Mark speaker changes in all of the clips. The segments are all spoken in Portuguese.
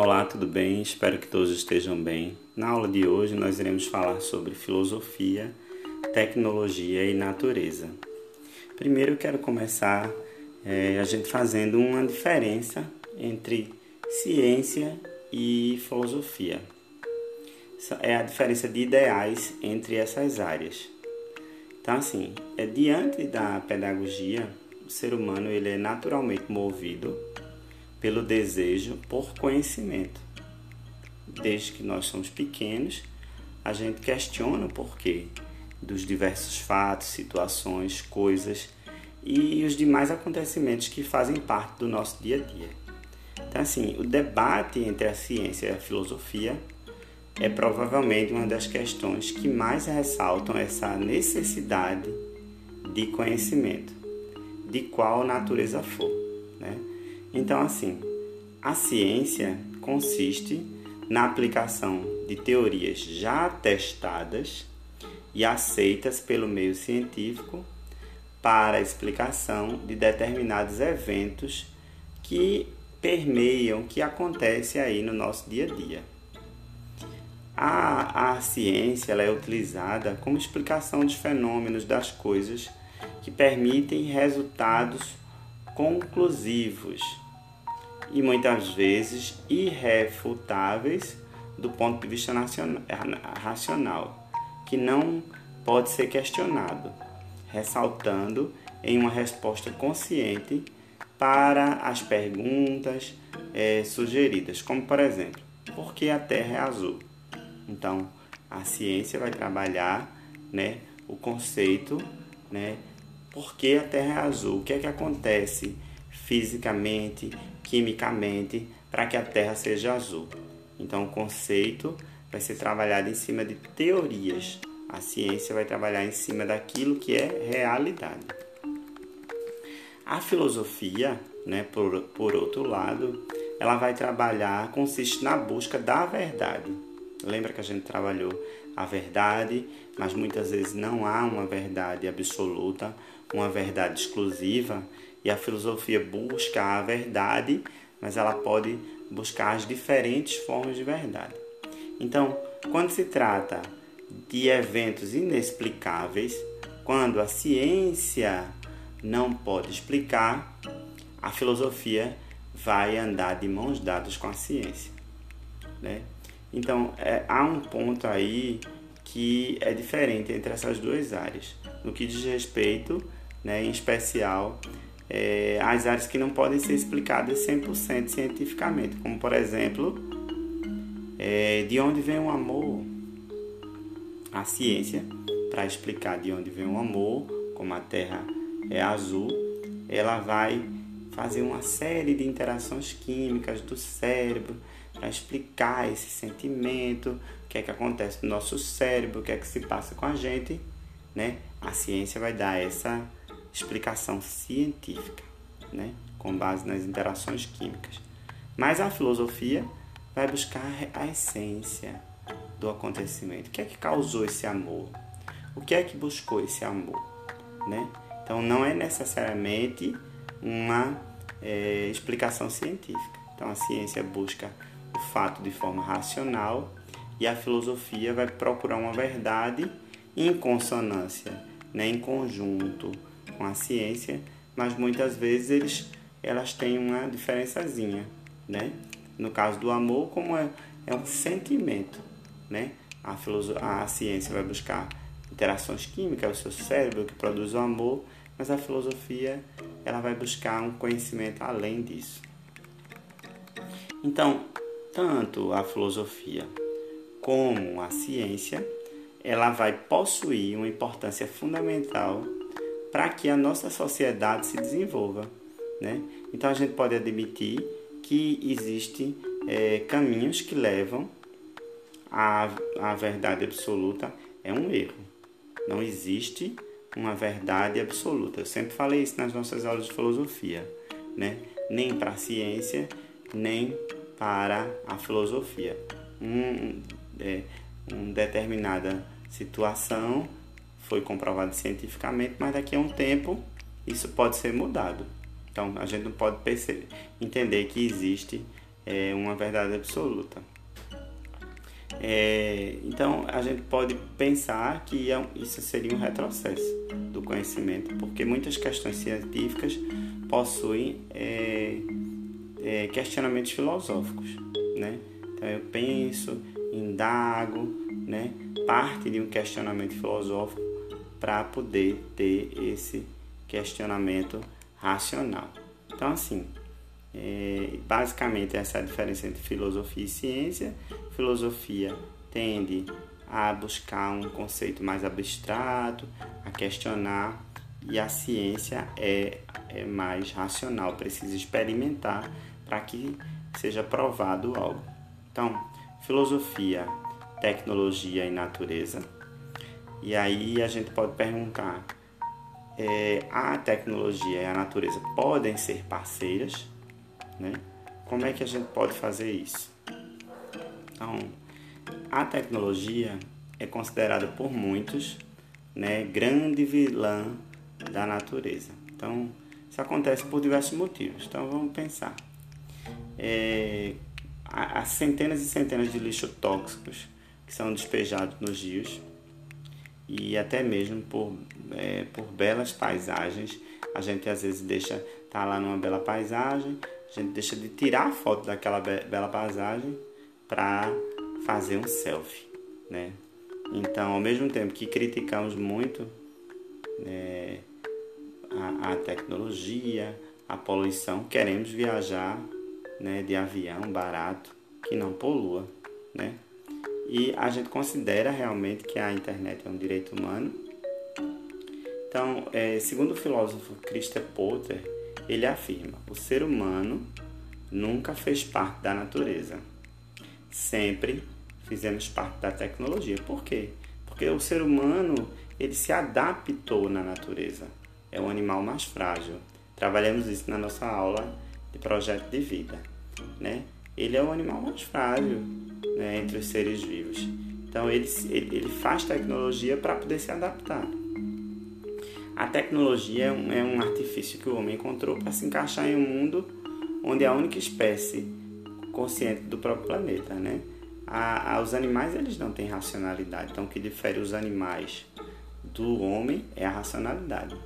Speaker 1: Olá, tudo bem? Espero que todos estejam bem. Na aula de hoje nós iremos falar sobre filosofia, tecnologia e natureza. Primeiro eu quero começar é, a gente fazendo uma diferença entre ciência e filosofia. É a diferença de ideais entre essas áreas. Então, assim, é diante da pedagogia, o ser humano ele é naturalmente movido pelo desejo por conhecimento. Desde que nós somos pequenos, a gente questiona o porquê dos diversos fatos, situações, coisas e os demais acontecimentos que fazem parte do nosso dia a dia. Então, assim, o debate entre a ciência e a filosofia é provavelmente uma das questões que mais ressaltam essa necessidade de conhecimento, de qual natureza for. Né? Então, assim, a ciência consiste na aplicação de teorias já testadas e aceitas pelo meio científico para a explicação de determinados eventos que permeiam, que acontecem aí no nosso dia a dia. A, a ciência ela é utilizada como explicação dos fenômenos das coisas que permitem resultados conclusivos e muitas vezes irrefutáveis do ponto de vista racional, que não pode ser questionado, ressaltando em uma resposta consciente para as perguntas é, sugeridas, como por exemplo, por que a Terra é azul? Então, a ciência vai trabalhar né, o conceito né, por que a Terra é azul, o que é que acontece fisicamente, quimicamente, para que a Terra seja azul. Então, o conceito vai ser trabalhado em cima de teorias. A ciência vai trabalhar em cima daquilo que é realidade. A filosofia, né, por, por outro lado, ela vai trabalhar, consiste na busca da verdade. Lembra que a gente trabalhou a verdade, mas muitas vezes não há uma verdade absoluta, uma verdade exclusiva, e a filosofia busca a verdade, mas ela pode buscar as diferentes formas de verdade. Então, quando se trata de eventos inexplicáveis, quando a ciência não pode explicar, a filosofia vai andar de mãos dadas com a ciência. Né? Então, é, há um ponto aí que é diferente entre essas duas áreas, no que diz respeito, né, em especial, é, as áreas que não podem ser explicadas 100% cientificamente, como por exemplo, é, de onde vem o amor. A ciência, para explicar de onde vem o amor, como a Terra é azul, ela vai fazer uma série de interações químicas do cérebro para explicar esse sentimento, o que é que acontece no nosso cérebro, o que é que se passa com a gente, né? A ciência vai dar essa explicação científica, né? com base nas interações químicas. Mas a filosofia vai buscar a essência do acontecimento. O que é que causou esse amor? O que é que buscou esse amor? Né? Então não é necessariamente uma é, explicação científica. Então a ciência busca o fato de forma racional e a filosofia vai procurar uma verdade em consonância, né, em conjunto com a ciência, mas muitas vezes eles, elas têm uma diferençazinha, né? No caso do amor, como é, é um sentimento, né? A, a ciência vai buscar interações químicas, o seu cérebro que produz o amor, mas a filosofia ela vai buscar um conhecimento além disso. Então, tanto a filosofia como a ciência, ela vai possuir uma importância fundamental para que a nossa sociedade se desenvolva. Né? Então a gente pode admitir que existem é, caminhos que levam à, à verdade absoluta. É um erro. Não existe uma verdade absoluta. Eu sempre falei isso nas nossas aulas de filosofia. Né? Nem para a ciência, nem para a filosofia. Um, é, uma determinada situação foi comprovado cientificamente, mas daqui a um tempo isso pode ser mudado. Então a gente não pode perceber, entender que existe é uma verdade absoluta. É, então a gente pode pensar que é isso seria um retrocesso do conhecimento, porque muitas questões científicas possuem é, é, questionamentos filosóficos, né? Então eu penso, indago, né? Parte de um questionamento filosófico para poder ter esse questionamento racional. Então assim, é, basicamente, essa é a diferença entre filosofia e ciência. Filosofia tende a buscar um conceito mais abstrato, a questionar, e a ciência é, é mais racional, precisa experimentar para que seja provado algo. Então, filosofia, tecnologia e natureza. E aí a gente pode perguntar: é, a tecnologia e a natureza podem ser parceiras? Né? Como é que a gente pode fazer isso? Então, a tecnologia é considerada por muitos né, grande vilã da natureza. Então, isso acontece por diversos motivos. Então, vamos pensar. É, há centenas e centenas de lixos tóxicos que são despejados nos rios e até mesmo por, é, por belas paisagens. A gente às vezes deixa tá lá numa bela paisagem, a gente deixa de tirar a foto daquela bela paisagem para fazer um selfie, né? Então, ao mesmo tempo que criticamos muito né, a, a, tecnologia, a poluição, queremos viajar né, de avião barato que não polua, né? E a gente considera realmente que a internet é um direito humano. Então, é, segundo o filósofo Christopher Potter, ele afirma: o ser humano nunca fez parte da natureza. Sempre fizemos parte da tecnologia. Por quê? Porque o ser humano ele se adaptou na natureza. É o animal mais frágil. Trabalhamos isso na nossa aula de projeto de vida, né? Ele é o animal mais frágil né, entre os seres vivos. Então ele, ele, faz tecnologia para poder se adaptar. A tecnologia é um, é um artifício que o homem encontrou para se encaixar em um mundo onde a única espécie consciente do próprio planeta, né? A, a, os animais eles não têm racionalidade, então o que difere os animais do homem é a racionalidade.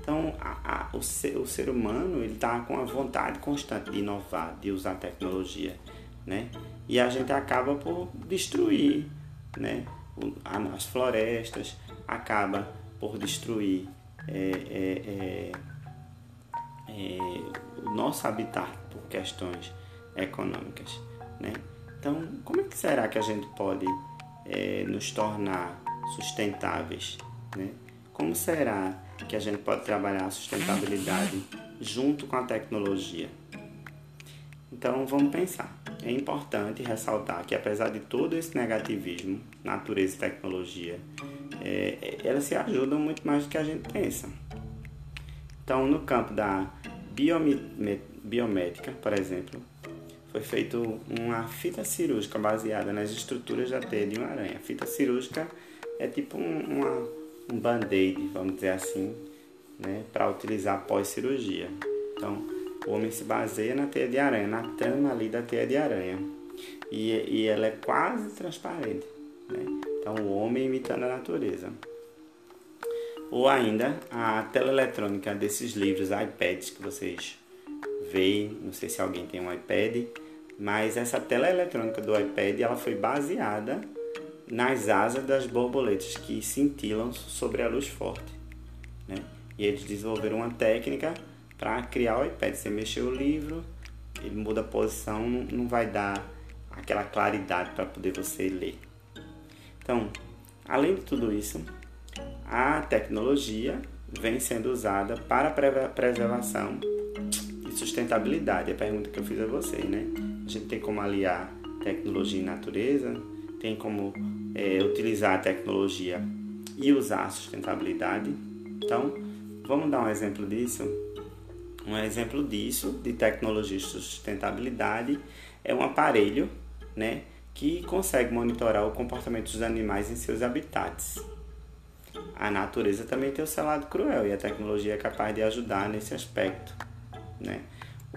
Speaker 1: Então a, o, ser, o ser humano ele está com a vontade constante de inovar, de usar tecnologia, né? E a gente acaba por destruir, né? as florestas, acaba por destruir é, é, é, é, o nosso habitat por questões econômicas. Né? Então, como é que será que a gente pode é, nos tornar sustentáveis? Né? Como será que a gente pode trabalhar a sustentabilidade junto com a tecnologia? Então, vamos pensar. É importante ressaltar que, apesar de todo esse negativismo, natureza e tecnologia, é, elas se ajudam muito mais do que a gente pensa. Então, no campo da biométrica, por exemplo, foi feita uma fita cirúrgica baseada nas estruturas da teia de uma aranha. A fita cirúrgica é tipo um, band-aid, vamos dizer assim, né, para utilizar pós-cirurgia. Então, o homem se baseia na teia de aranha, na trama ali da teia de aranha. E, e ela é quase transparente. Né? Então, o homem imitando a natureza. Ou ainda a tela eletrônica desses livros, iPads que vocês Não sei se alguém tem um iPad, mas essa tela eletrônica do iPad ela foi baseada nas asas das borboletas que cintilam sobre a luz forte. Né? E eles desenvolveram uma técnica para criar o iPad. Você mexer o livro, ele muda a posição, não vai dar aquela claridade para poder você ler. Então, além de tudo isso, a tecnologia vem sendo usada para a preservação sustentabilidade. É a pergunta que eu fiz a vocês, né? A gente tem como aliar tecnologia e natureza, tem como é, utilizar a tecnologia e usar a sustentabilidade. Então, vamos dar um exemplo disso. Um exemplo disso, de tecnologia e sustentabilidade, é um aparelho, né? que consegue monitorar o comportamento dos animais em seus habitats. A natureza também tem o seu lado cruel e a tecnologia é capaz de ajudar nesse aspecto. Né?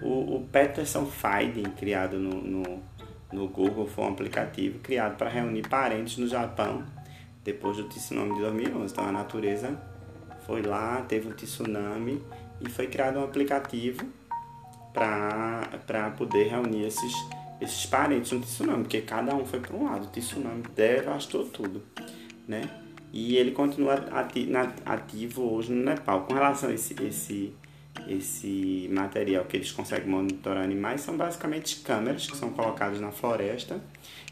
Speaker 1: O, o Peterson Finding, criado no, no, no Google, foi um aplicativo criado para reunir parentes no Japão depois do tsunami de 2011. Então a natureza foi lá, teve um tsunami e foi criado um aplicativo para poder reunir esses, esses parentes no tsunami, porque cada um foi para um lado. O tsunami devastou tudo, né? E ele continua ativo hoje no Nepal. Com relação a esse, esse, esse material que eles conseguem monitorar animais, são basicamente câmeras que são colocadas na floresta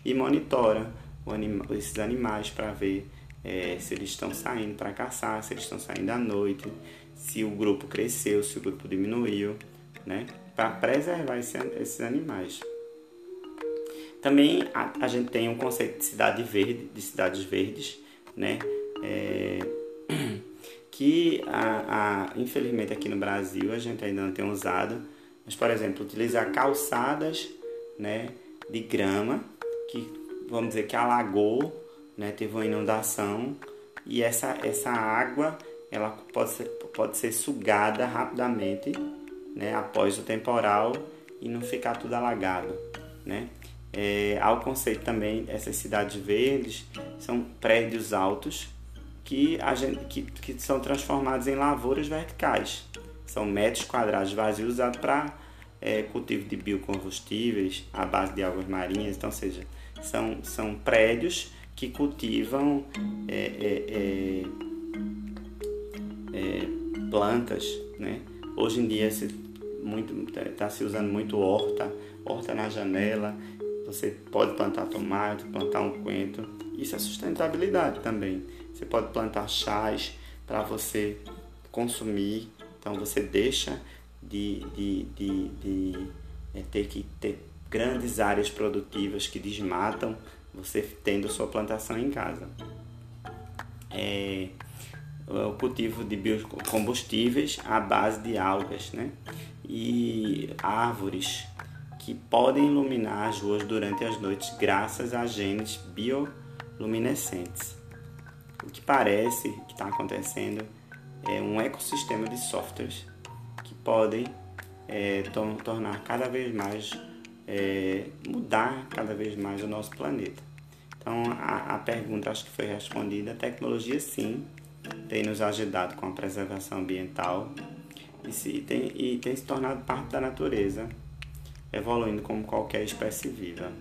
Speaker 1: e monitoram anima, esses animais para ver é, se eles estão saindo para caçar, se eles estão saindo à noite, se o grupo cresceu, se o grupo diminuiu, né? Para preservar esse, esses animais. Também a, a, gente tem um conceito de cidade verde, de cidades verdes, né? É, que a, a, infelizmente aqui no Brasil a gente ainda não tem usado, mas por exemplo utilizar calçadas, né, de grama que vamos dizer que alagou né, teve uma inundação e essa, essa água ela pode ser, pode ser sugada rapidamente né, após o temporal e não ficar tudo alagado. Né? É, há o conceito também, essas cidades verdes são prédios altos que, gente, que, que são transformados em lavouras verticais. São metros quadrados vazios usados para é, cultivo de biocombustíveis à base de águas marinhas. Então, seja, são, são prédios que cultivam é, é, é, é, plantas, né? Hoje em dia está se usando muito horta, horta na janela. Você pode plantar tomate, plantar um coentro. Isso é sustentabilidade também. Você pode plantar chás para você consumir. Então você deixa de, de, de, de é, ter que ter grandes áreas produtivas que desmatam você tendo sua plantação em casa. É, o cultivo de biocombustíveis à base de algas, né? E árvores que podem iluminar as ruas durante as noites graças a genes bioluminescentes. O que parece que está acontecendo é um ecossistema de softwares que podem é, tornar cada vez mais é, mudar cada vez mais o nosso planeta. Então a, a pergunta acho que foi respondida. A tecnologia sim tem nos ajudado com a preservação ambiental e, se, tem, e tem se tornado parte da natureza, evoluindo como qualquer espécie viva.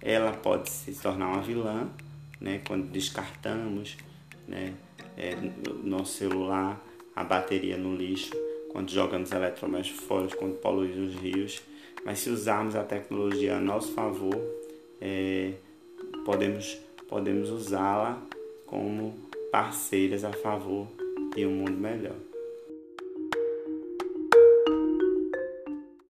Speaker 1: Ela pode se tornar uma vilã, né, quando descartamos né, é, o nosso celular, a bateria no lixo, quando jogamos eletrodomésticos fora, quando poluímos os rios mas se usarmos a tecnologia a nosso favor, é, podemos, podemos usá-la como parceiras a favor de um mundo melhor.